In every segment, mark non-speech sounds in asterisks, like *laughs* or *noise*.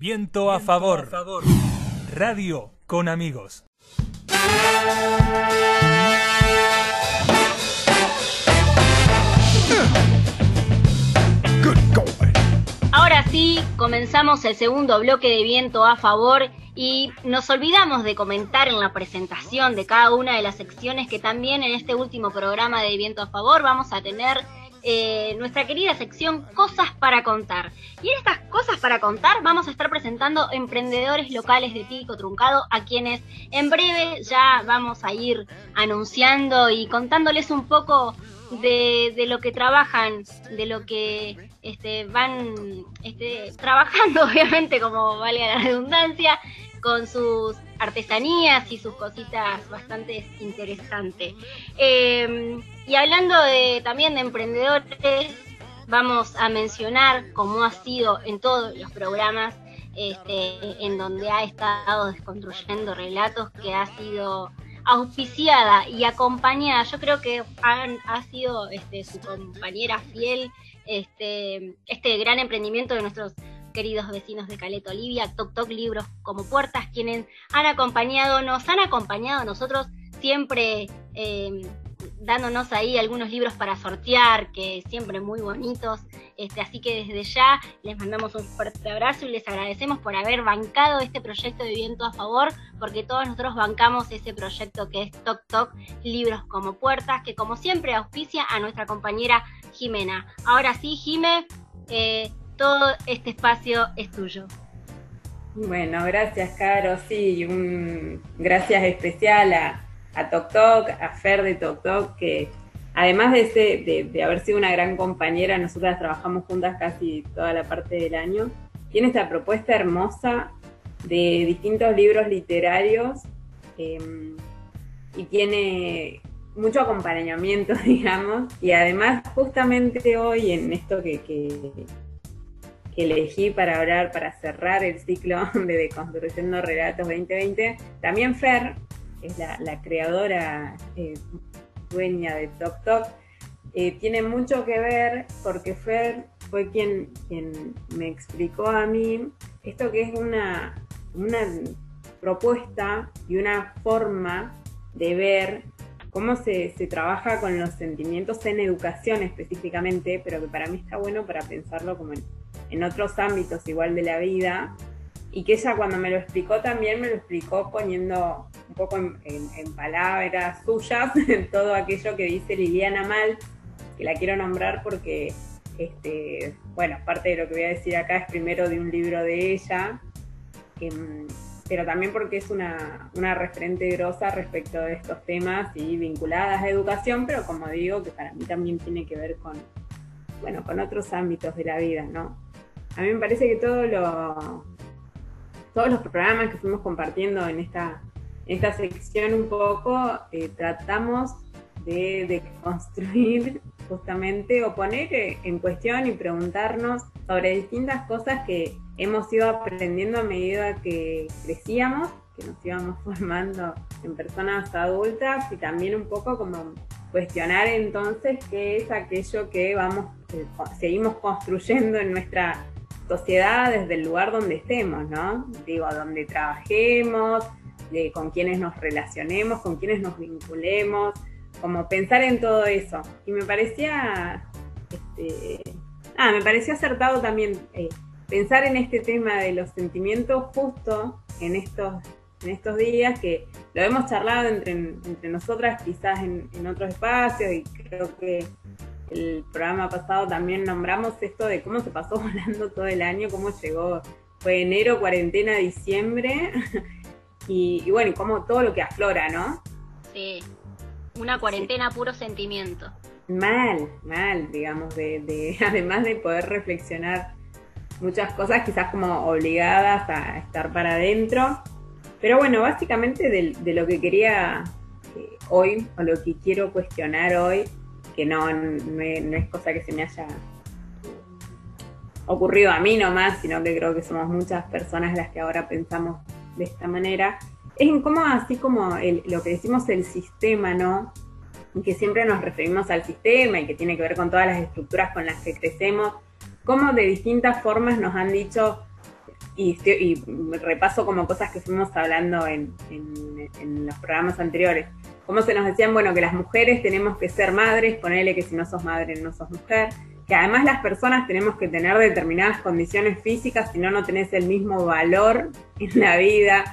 Viento a favor. Radio con amigos. Ahora sí, comenzamos el segundo bloque de Viento a favor y nos olvidamos de comentar en la presentación de cada una de las secciones que también en este último programa de Viento a favor vamos a tener eh, nuestra querida sección Cosas para contar. Y en estas cosas para contar vamos a estar presentando emprendedores locales de Pico Truncado a quienes en breve ya vamos a ir anunciando y contándoles un poco de, de lo que trabajan, de lo que este, van este, trabajando, *laughs* obviamente, como valga la redundancia, con sus artesanías y sus cositas bastante interesantes. Eh, y hablando de, también de emprendedores, vamos a mencionar, como ha sido en todos los programas, este, en donde ha estado desconstruyendo relatos, que ha sido auspiciada y acompañada, yo creo que han, ha sido este, su compañera fiel, este, este gran emprendimiento de nuestros queridos vecinos de Caleta Olivia, Toc Toc Libros como Puertas, quienes han acompañado, nos han acompañado a nosotros siempre eh, dándonos ahí algunos libros para sortear, que siempre muy bonitos. Este, así que desde ya les mandamos un fuerte abrazo y les agradecemos por haber bancado este proyecto de Viento a Favor, porque todos nosotros bancamos ese proyecto que es Toc Toc, Libros como Puertas, que como siempre auspicia a nuestra compañera Jimena. Ahora sí, Jime, eh, todo este espacio es tuyo. Bueno, gracias, Caro. Sí, un gracias especial a Tok Tok, a Fer de Tok Tok, que además de, de, haber sido una gran compañera, nosotras trabajamos juntas casi toda la parte del año, tiene esta propuesta hermosa de distintos libros literarios em, y tiene mucho acompañamiento, *laughs* digamos, y además justamente hoy en esto que, que elegí para hablar, para cerrar el ciclo *laughs* de Deconstruyendo Relatos 2020, también Fer es la, creadora eh, dueña de Tok Tok, eh, tiene mucho que ver porque Fer fue quien, quien me explicó a mí esto que es una, una propuesta y una forma de ver cómo se, trabaja con los sentimientos en educación específicamente, pero que para mí está bueno para pensarlo como en, en otros ámbitos igual de la vida, y que ella cuando me lo explicó también me lo explicó poniendo un poco en, palabras suyas *laughs* todo aquello que dice Liliana Mal, que la quiero nombrar porque, este, bueno, parte de lo que voy a decir acá es primero de un libro de ella, em, pero también porque es una, una referente grosa respecto de estos temas y vinculadas a educación, pero como digo, que para mí también tiene que ver con, bueno, con otros ámbitos de la vida, ¿no? A mí me parece que todo lo, todos los programas que fuimos compartiendo en esta, esta sección un poco, eh, tratamos de, construir justamente o poner en cuestión y preguntarnos sobre distintas cosas que hemos ido aprendiendo a medida que crecíamos, que nos íbamos *laughs* formando en personas adultas y también un poco como cuestionar entonces qué es aquello que vamos, seguimos construyendo en nuestra sociedad desde el lugar donde estemos, ¿no? Digo, donde trabajemos, de, con quienes nos relacionemos, con quienes nos vinculemos, como pensar en todo eso. Y me parecía, este, ah, me pareció acertado también eh, pensar en este tema de los sentimientos justo en estos, en estos días que lo hemos charlado entre, entre nosotras quizás en, en otros espacios y creo que el programa pasado también nombramos esto de cómo se pasó *laughs* volando todo el año, cómo llegó, fue enero, cuarentena, diciembre, *laughs* y, bueno, y cómo todo lo que aflora, ¿no? Sí, una cuarentena puro sentimiento. Mal, mal, digamos, de, *laughs* además de poder reflexionar muchas cosas quizás como obligadas a estar para adentro. Pero bueno, básicamente de, lo que quería eh, hoy, o lo que quiero cuestionar hoy, que no, no, es cosa que se me haya ocurrido a mí nomás, sino que creo que somos muchas personas las que ahora pensamos de esta manera, es en cómo así como lo que decimos el sistema, ¿no? Y que siempre nos referimos al sistema y que tiene que ver con todas las estructuras con las que crecemos, cómo de distintas formas nos han dicho y, repaso como cosas que fuimos hablando en, los programas anteriores. Como se nos decían, bueno, que las mujeres tenemos que ser madres, ponele que si no sos madre no sos mujer, que además las personas tenemos que tener determinadas condiciones físicas, si no, no tenés el mismo valor en la vida.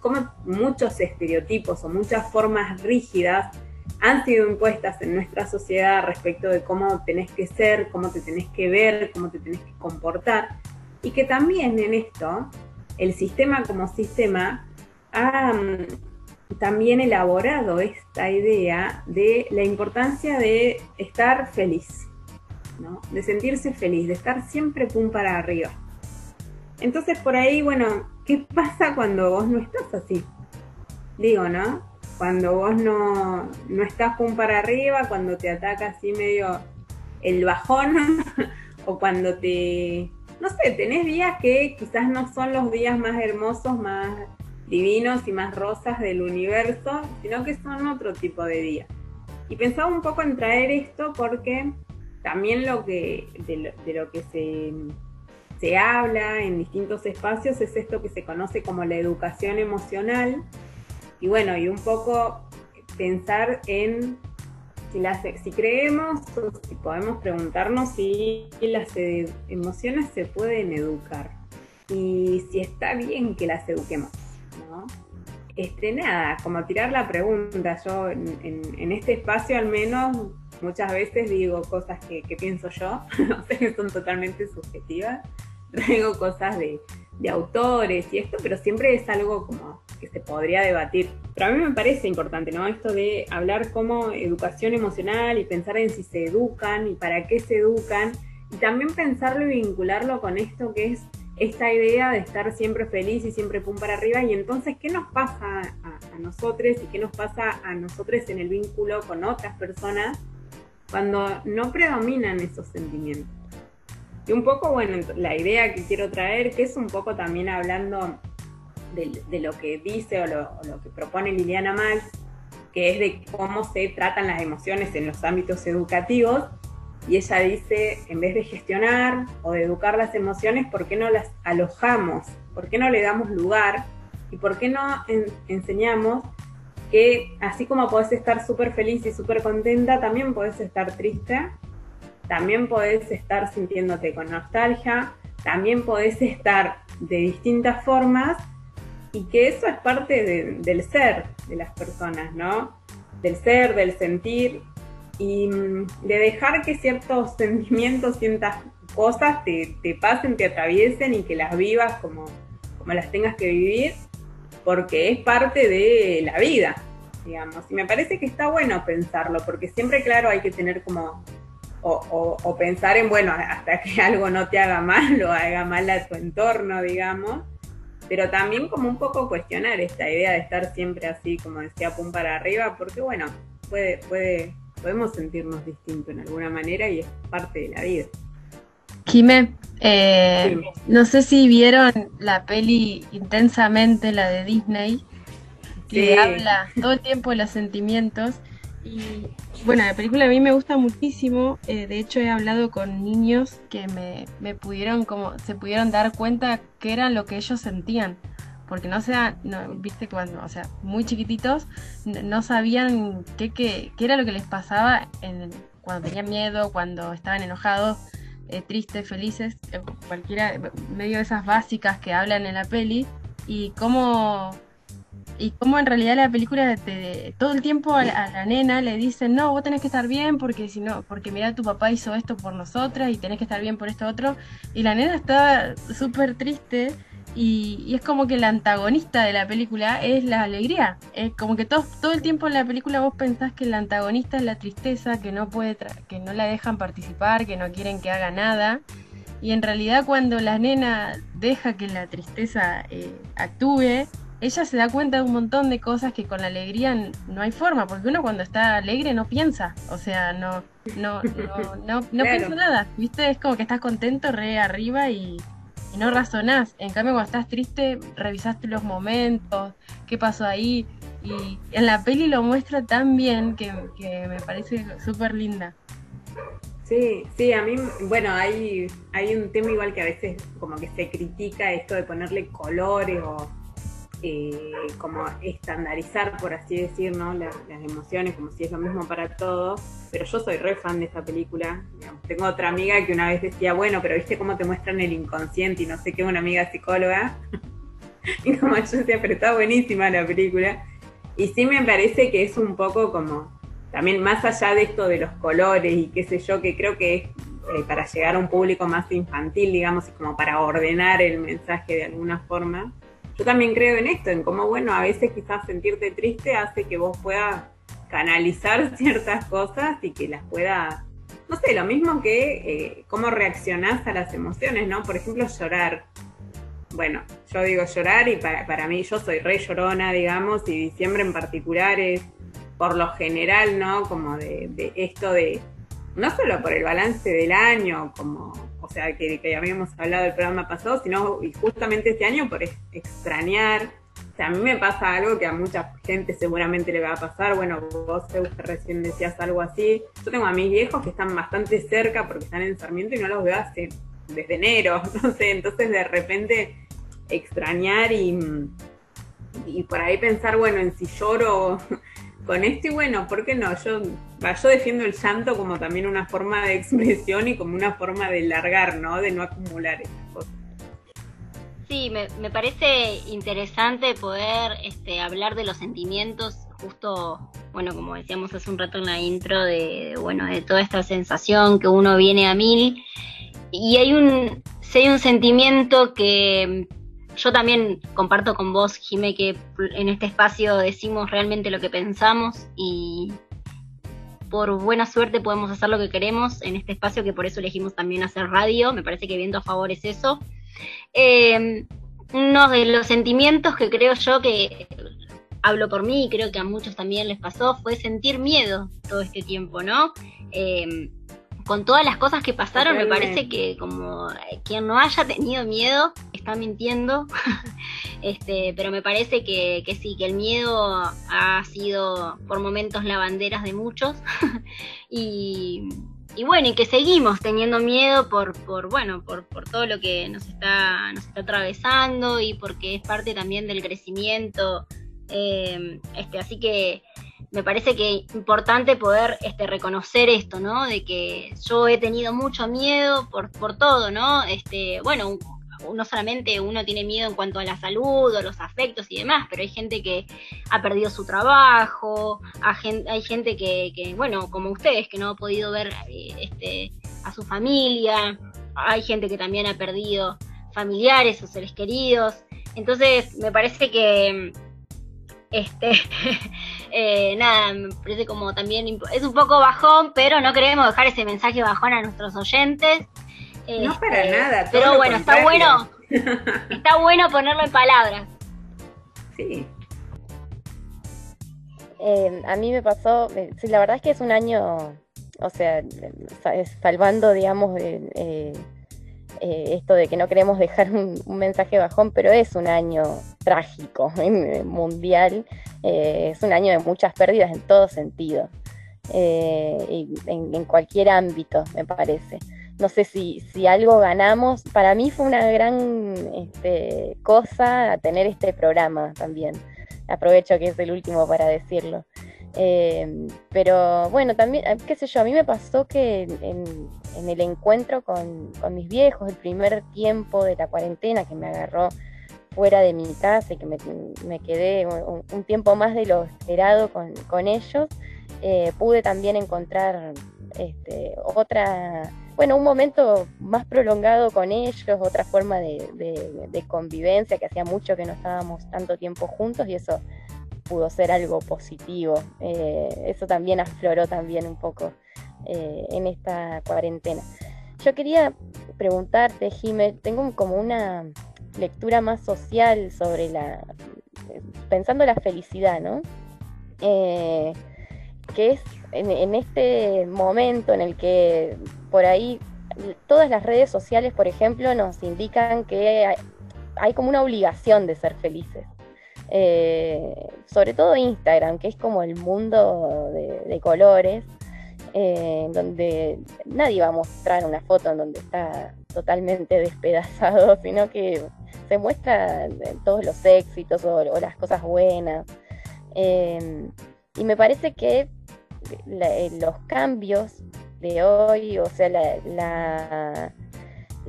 como muchos estereotipos o muchas formas rígidas han sido impuestas en nuestra sociedad respecto de cómo tenés que ser, cómo te tenés que ver, cómo te tenés que comportar. Y que también en esto, el sistema como sistema ha mm, también elaborado esta idea de la importancia de estar feliz, de sentirse feliz, de estar siempre pum para arriba. Entonces por ahí, bueno, ¿qué pasa cuando vos no estás así? Digo, ¿no? Cuando vos no, no estás pum para arriba, cuando te ataca así medio el bajón, *laughs* o cuando te, no sé, tenés días que quizás no son los días más hermosos, más divinos y más rosas del universo, sino que son otro tipo de días. Y pensaba un poco en traer esto porque también lo que, de, lo, que se, se habla en distintos espacios es esto que se conoce como la educación emocional. Y bueno, y un poco pensar en si, las, si creemos o si podemos preguntarnos si las emociones se pueden educar y si está bien que las eduquemos, ¿no? Este, nada, como tirar la pregunta, yo en, este espacio al menos muchas veces digo cosas que, pienso yo, *laughs* no sé que son totalmente subjetivas, *laughs* traigo cosas de, de autores y esto, pero siempre es algo como que se podría debatir. Pero a mí me parece importante, ¿no? Esto de hablar como educación emocional y pensar en si se educan y para qué se educan. Y también pensarlo y vincularlo con esto que es esta idea de estar siempre feliz y siempre pum para arriba. Y entonces, ¿qué nos pasa a, nosotros y qué nos pasa a nosotros en el vínculo con otras personas cuando no predominan esos sentimientos? Y un poco, bueno, la idea que quiero traer, que es un poco también hablando de, lo que dice o lo, que propone Liliana Max, que es de cómo se tratan las emociones en los ámbitos educativos. Y ella dice, en vez de gestionar o de educar las emociones, ¿por qué no las alojamos? ¿Por qué no le damos lugar? ¿Y por qué no enseñamos que así como podés estar súper feliz y súper contenta, también podés estar triste, también podés estar sintiéndote con nostalgia, también podés estar de distintas formas y que eso es parte del ser de las personas, ¿no? Del ser, del sentir y mm, de dejar que ciertos *laughs* sentimientos, ciertas cosas te, pasen, te atraviesen y que las vivas como, como las tengas que vivir, porque es parte de la vida, digamos. Y me parece que está bueno pensarlo, porque siempre, claro, hay que tener como, o, o pensar en, bueno, hasta que *laughs* algo no te haga mal o haga mal a tu entorno, digamos, pero también como un poco cuestionar esta idea de estar siempre así, como decía, pum para arriba, porque bueno, puede, puede, podemos sentirnos distintos en alguna manera y es parte de la vida. Jimé, eh, no sé si vieron la peli intensamente, la de Disney, que habla todo el tiempo de los sentimientos. Y bueno, la película a mí me gusta muchísimo. Eh, de hecho, he hablado con niños que me, me, pudieron como se pudieron dar cuenta que era lo que ellos sentían. Porque no sea, no, viste cuando, o sea, muy chiquititos, no sabían qué, qué, qué, era lo que les pasaba en, cuando tenían miedo, cuando estaban enojados, eh, tristes, felices, eh, cualquiera, medio de esas básicas que hablan en la peli. Y cómo y como en realidad la película todo el tiempo a la, nena le dicen no vos tenés que estar bien porque si no porque mira tu papá hizo esto por nosotras y tenés que estar bien por esto otro y la nena está súper triste y, es como que el antagonista de la película es la alegría. Es como que todo, todo el tiempo en la película vos pensás que el antagonista es la tristeza que no puede que no la dejan participar que no quieren que haga nada. Y en realidad cuando la nena deja que la tristeza eh, actúe ella se da cuenta de un montón de cosas que con la alegría no hay forma, porque uno cuando está alegre no piensa, o sea, no, no, no, no, no *laughs* piensa nada, ¿viste? Es como que estás contento, re arriba y, no razonás. En cambio, cuando estás triste, revisaste los momentos, qué pasó ahí, y en la peli lo muestra tan bien que, que me parece súper linda. Sí, sí, a mí, bueno, hay, hay un tema igual que a veces como que se critica esto de ponerle colores o eh, como estandarizar, por así decir, ¿no? Las, emociones, como si es lo mismo para todos. Pero yo soy re fan de esta película. tengo otra amiga que una vez decía, bueno, pero viste cómo te muestran el inconsciente y no sé qué, una amiga psicóloga. *laughs* y como yo decía, pero está buenísima la película. Y sí me parece que es un poco como, también más allá de esto de los colores y qué sé yo, que creo que es eh, para llegar a un público más infantil, digamos, y como para ordenar el mensaje de alguna forma yo también creo en esto, en cómo, bueno, a veces quizás sentirte triste hace que vos puedas canalizar *laughs* ciertas cosas y que las puedas, no sé, lo mismo que eh, cómo reaccionás a las emociones, ¿no? Por ejemplo, llorar. Bueno, yo digo llorar y para, para mí yo soy re llorona, digamos, y diciembre en particular es por lo general, ¿no? Como de, de esto de, no solo por el balance del año, como sea, que, que habíamos hablado del programa pasado, sino y justamente este año por extrañar. O sea, a mí me pasa algo que a mucha gente seguramente le va a pasar. Bueno, vos recién decías algo así. Yo tengo a mis viejos que están bastante cerca porque están en Sarmiento y no los veo hace desde enero, *laughs* no. Entonces de repente extrañar y, y por ahí pensar, bueno, en si lloro con esto y bueno, ¿por qué no? Yo, yo defiendo el llanto como también una forma de *laughs* expresión y como una forma de largar, ¿no? De no acumular estas cosas. Sí, me, me parece interesante poder este, hablar de los sentimientos justo, bueno, como decíamos hace un rato en la intro, de, bueno, de toda esta sensación que uno viene a mil. Y hay un, si hay un sentimiento que yo también comparto con vos, Jime, que en este espacio decimos realmente lo que pensamos y por buena suerte podemos hacer lo que queremos en este espacio, que por eso elegimos también hacer radio. Me parece que viendo a favor es eso. Eh, uno de los sentimientos que creo yo que hablo por mí y creo que a muchos también les pasó fue sentir miedo todo este tiempo, ¿no? Eh, con todas las cosas que pasaron, me parece que como eh, quien no haya tenido miedo está mintiendo. *laughs* este, pero me parece que, que, sí, que el miedo ha sido por momentos la bandera de muchos. *laughs* y, y, bueno, y que seguimos teniendo miedo por, por bueno, por, por todo lo que nos está, nos está atravesando y porque es parte también del crecimiento. Eh, este, así que me parece que es importante poder este, reconocer esto, ¿no? De que yo he tenido mucho miedo por, por todo, ¿no? Este, bueno, no solamente uno tiene miedo en cuanto a la salud o los afectos y demás, pero hay gente que ha perdido su trabajo, hay gente que, que bueno, como ustedes, que no ha podido ver eh, este, a su familia, hay gente que también ha perdido familiares o seres queridos. Entonces, me parece que este *laughs* Eh, nada, me parece como también es un poco bajón, pero no queremos dejar ese mensaje bajón a nuestros oyentes. no para este, nada. pero bueno, está bueno, *laughs* está bueno ponerlo en palabras. Sí. Eh, a mí me pasó, eh, sí, la verdad es que es un año, o sea, salvando, digamos, eh, esto de que no queremos dejar un, mensaje bajón, pero es un año trágico *laughs* mundial eh, es un año de muchas pérdidas en todo sentido, eh, en, cualquier ámbito, me parece. No sé si, si algo ganamos, para mí fue una gran este, cosa tener este programa también. Aprovecho que es el último para decirlo. Eh, pero bueno, también, qué sé yo, a mí me pasó que en, el encuentro con, con, mis viejos, el primer tiempo de la cuarentena que me agarró fuera de mi casa y que me, quedé un, tiempo más de lo esperado con, ellos, eh, pude también encontrar este, otra, bueno, un momento más prolongado con ellos, otra forma de, convivencia, que hacía mucho que no estábamos tanto tiempo juntos y eso pudo ser algo positivo. Eh, eso también afloró también un poco eh, en esta cuarentena. Yo quería preguntarte, Jimé, tengo como una lectura más social sobre la, pensando la felicidad, ¿no? Eh, que es en, este momento en el que por ahí todas las redes sociales, por ejemplo, nos indican que hay, como una obligación de ser felices. Eh, sobre todo Instagram, que es como el mundo de, colores. eh, donde nadie va a mostrar una foto en donde está totalmente *laughs* despedazado, sino que se muestra todos los éxitos o, las cosas buenas. Em, y me parece que eh, los cambios de hoy, o sea, la,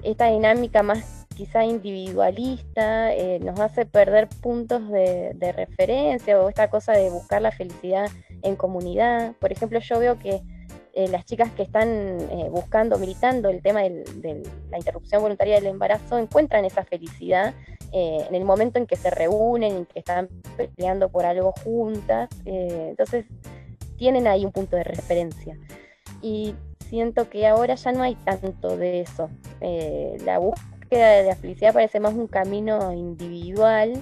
esta dinámica más quizá individualista, eh, nos hace perder puntos de, referencia o esta cosa de buscar la felicidad en comunidad. Por ejemplo, yo veo que eh, las chicas que están eh, buscando, militando el tema de la interrupción voluntaria del embarazo, encuentran esa felicidad en el momento en que se reúnen, en que están peleando por algo juntas. entonces, tienen ahí un punto de referencia. Y siento que ahora ya no hay tanto de eso. la de la felicidad parece más un camino individual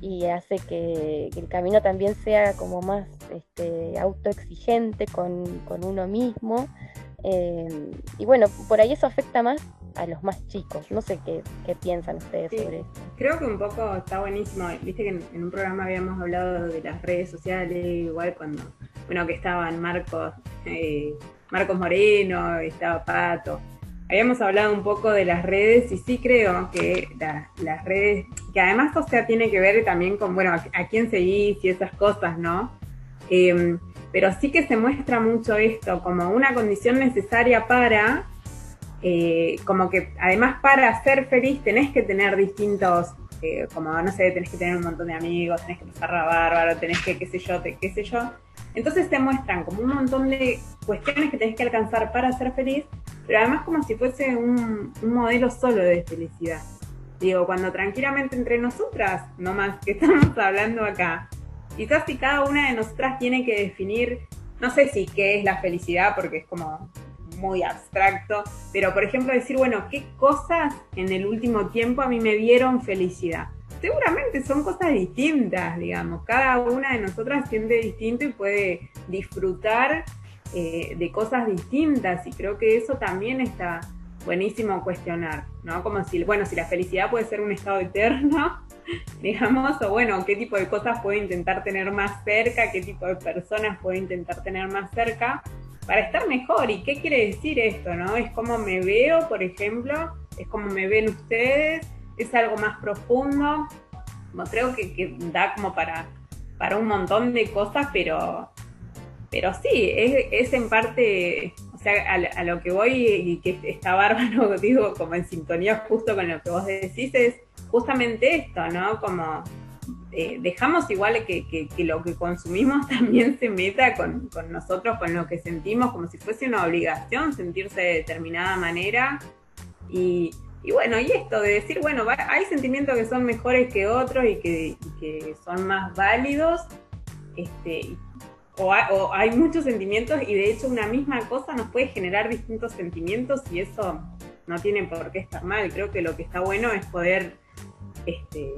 y hace que, el camino también sea como más este, autoexigente con, uno mismo. Eh, y bueno, por ahí eso afecta más a los más chicos. No sé qué, piensan ustedes sobre eso. Creo que un poco está buenísimo. Viste que en, un programa habíamos hablado de las redes sociales, igual cuando, bueno, que estaban Marcos, eh, Marcos Moreno, estaba Pato habíamos hablado un poco de las redes y sí creo que las redes, que además, o sea, tiene que ver también con, bueno, a, quién seguís y esas cosas, ¿no? Em, pero sí que se muestra mucho esto como una condición necesaria para, eh, como que además para ser feliz tenés que tener distintos, eh, como no sé, tenés que tener un montón de amigos, tenés que pasar la bárbaro, tenés que qué sé yo, qué sé yo. Entonces te muestran como un montón de cuestiones que tenés que alcanzar para ser feliz, pero además como si fuese un, modelo solo de felicidad. Digo, cuando tranquilamente entre nosotras, no más que *laughs* estamos hablando acá, quizás si cada una de nosotras tiene que definir, no sé si qué es la felicidad, porque es como muy abstracto, pero por ejemplo decir, bueno, ¿qué cosas en el último tiempo a mí me dieron felicidad? seguramente son cosas distintas, digamos. Cada una de nosotras siente distinto y puede disfrutar eh, de cosas distintas y creo que eso también está buenísimo cuestionar, ¿no? Como si, bueno, si la felicidad puede ser un estado eterno, *laughs* digamos, o bueno, qué tipo de cosas puedo intentar tener más cerca, qué tipo de personas puedo intentar tener más cerca para estar mejor. ¿Y qué quiere decir esto, no? Es como me veo, por ejemplo, es como me ven ustedes, es algo más profundo. creo que, da como para, para un montón de cosas, pero, pero sí, es, en parte, o sea, a, lo que voy y que está bárbaro, *laughs* digo, como en sintonía justo con lo que vos decís, es justamente esto, ¿no? Como eh, dejamos igual que, que, lo que consumimos *laughs* también se meta con, con, nosotros, con lo que sentimos, como si fuese una obligación sentirse de determinada manera. Y, y bueno, y esto de decir, bueno, hay sentimientos que son mejores que otros y que, son más válidos, este, o, hay, muchos sentimientos y de hecho una misma cosa nos puede generar distintos sentimientos y eso no tiene por qué estar mal. Creo que lo que está bueno es poder este,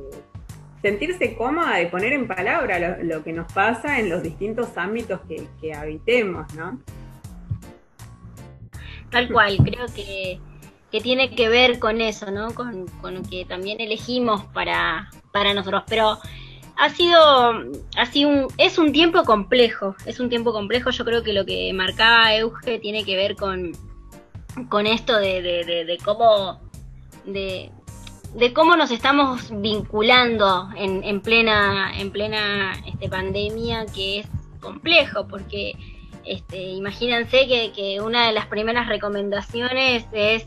sentirse cómoda de poner en palabra lo, que nos pasa en los distintos ámbitos que, que habitemos, ¿no? Tal cual, creo que que tiene que ver con eso, ¿no? Con, lo que también elegimos para, para nosotros. Pero ha sido, sido un, es un tiempo complejo, es un tiempo complejo. Yo creo que lo que marcaba Euge tiene que ver con, con esto de, de, de, cómo, de, de cómo nos estamos vinculando en, en plena, en plena este, pandemia, que es complejo, porque este, imagínense que, que una de las primeras recomendaciones es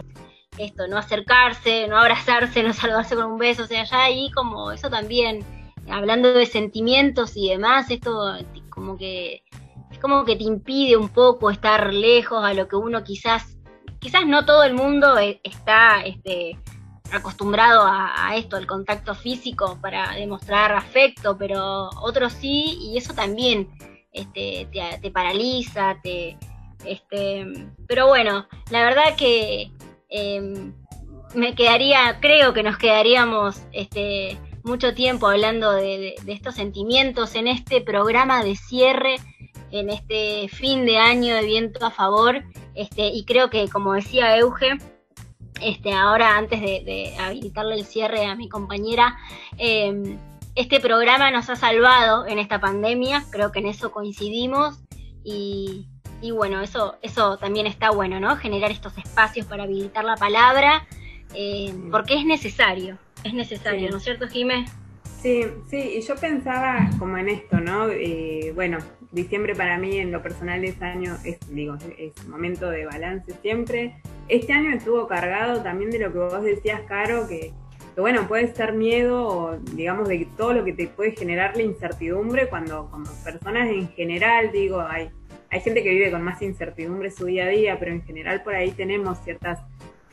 esto, no acercarse, no abrazarse, no saludarse con un beso, o sea, ya ahí como eso también, hablando de sentimientos y demás, esto como que es como que te impide un poco estar lejos a lo que uno quizás, quizás no todo el mundo e, está este, acostumbrado a, esto, al contacto físico para demostrar afecto, pero otros sí, y eso también este, te, te paraliza, te, este, pero bueno, la verdad que Em, me quedaría, creo que nos quedaríamos este, mucho tiempo hablando de, estos sentimientos en este programa de cierre, en este fin de año de viento a favor, este, y creo que como decía Euge, este, ahora antes de, habilitarle el cierre a mi compañera, em, este programa nos ha salvado en esta pandemia, creo que en eso coincidimos. Y, y bueno, eso, eso también está bueno, ¿no? Generar estos espacios para habilitar la palabra, eh, porque es necesario, es necesario, ¿no es cierto, Jiménez? Sí, sí, y yo pensaba como en esto, ¿no? Eh, bueno, diciembre para mí en lo personal es año, es, digo, es momento de balance siempre. Este año estuvo cargado también de lo que vos decías, Caro, que, que bueno, puede ser miedo o digamos de todo lo que te puede generar la incertidumbre cuando como personas en general, digo, hay, hay gente que vive con más incertidumbre su día a día, pero en general por ahí tenemos ciertas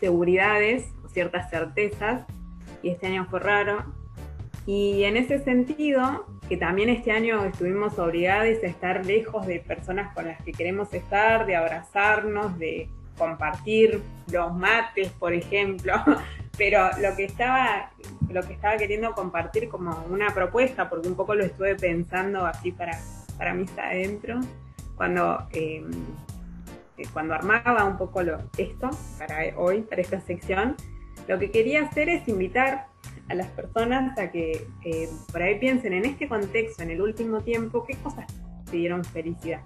seguridades o ciertas certezas y este año fue raro. Y en ese sentido, que también este año estuvimos obligados a estar lejos de personas con las que queremos estar, de abrazarnos, de compartir los mates, por ejemplo, *laughs* pero lo que estaba lo que estaba queriendo compartir como una propuesta, porque un poco lo estuve pensando así para, para mí está adentro, cuando, em, eh, cuando armaba un poco lo, esto para hoy, para esta sección, lo que quería hacer es invitar a las personas a que por ahí piensen en este contexto, en el último tiempo, qué cosas te dieron felicidad.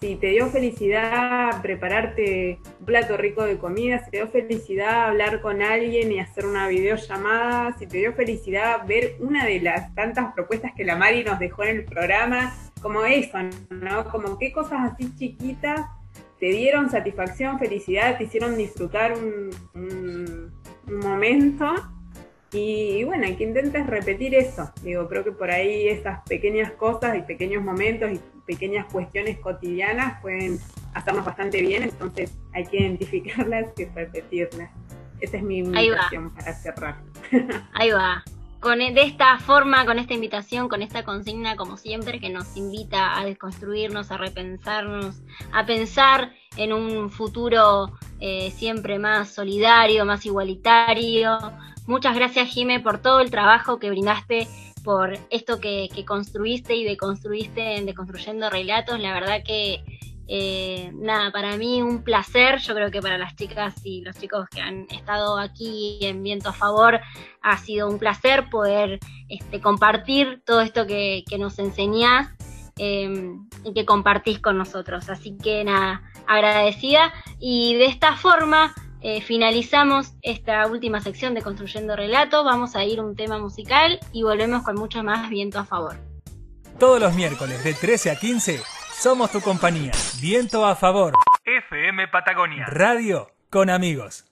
Si te dio felicidad prepararte un plato rico de comida, si te dio felicidad hablar con alguien y hacer una videollamada, si te dio felicidad ver una de las tantas propuestas que la Mari nos dejó en el programa, como eso, ¿no? Como qué cosas así chiquitas te dieron satisfacción, felicidad, te hicieron disfrutar un, un momento y, bueno, hay que intentes repetir eso. Digo, creo que por ahí esas pequeñas cosas y pequeños momentos y pequeñas cuestiones cotidianas pueden hacernos bastante bien, entonces hay que identificarlas y repetirlas. Esa es mi invitación para cerrar. *laughs* Ahí va. Con, e, de esta forma, con esta invitación, con esta consigna, como siempre, que nos invita a desconstruirnos, a repensarnos, a pensar en un futuro eh, siempre más solidario, más igualitario, Muchas gracias, Jime, por todo el trabajo que brindaste, por esto que, construiste y deconstruiste en Deconstruyendo Relatos. La verdad que, eh, nada, para mí un placer. Yo creo que para las chicas y los chicos que han estado aquí en Viento a Favor, ha sido un placer poder este, compartir todo esto que, nos enseñás. Eh, y que compartís con nosotros. Así que nada, agradecida. Y de esta forma eh, finalizamos esta última sección de Construyendo Relatos, vamos a ir un tema musical y volvemos con mucho más viento a favor. Todos los miércoles de 13 a 15 somos tu compañía. Viento a favor. FM Patagonia. Radio con amigos.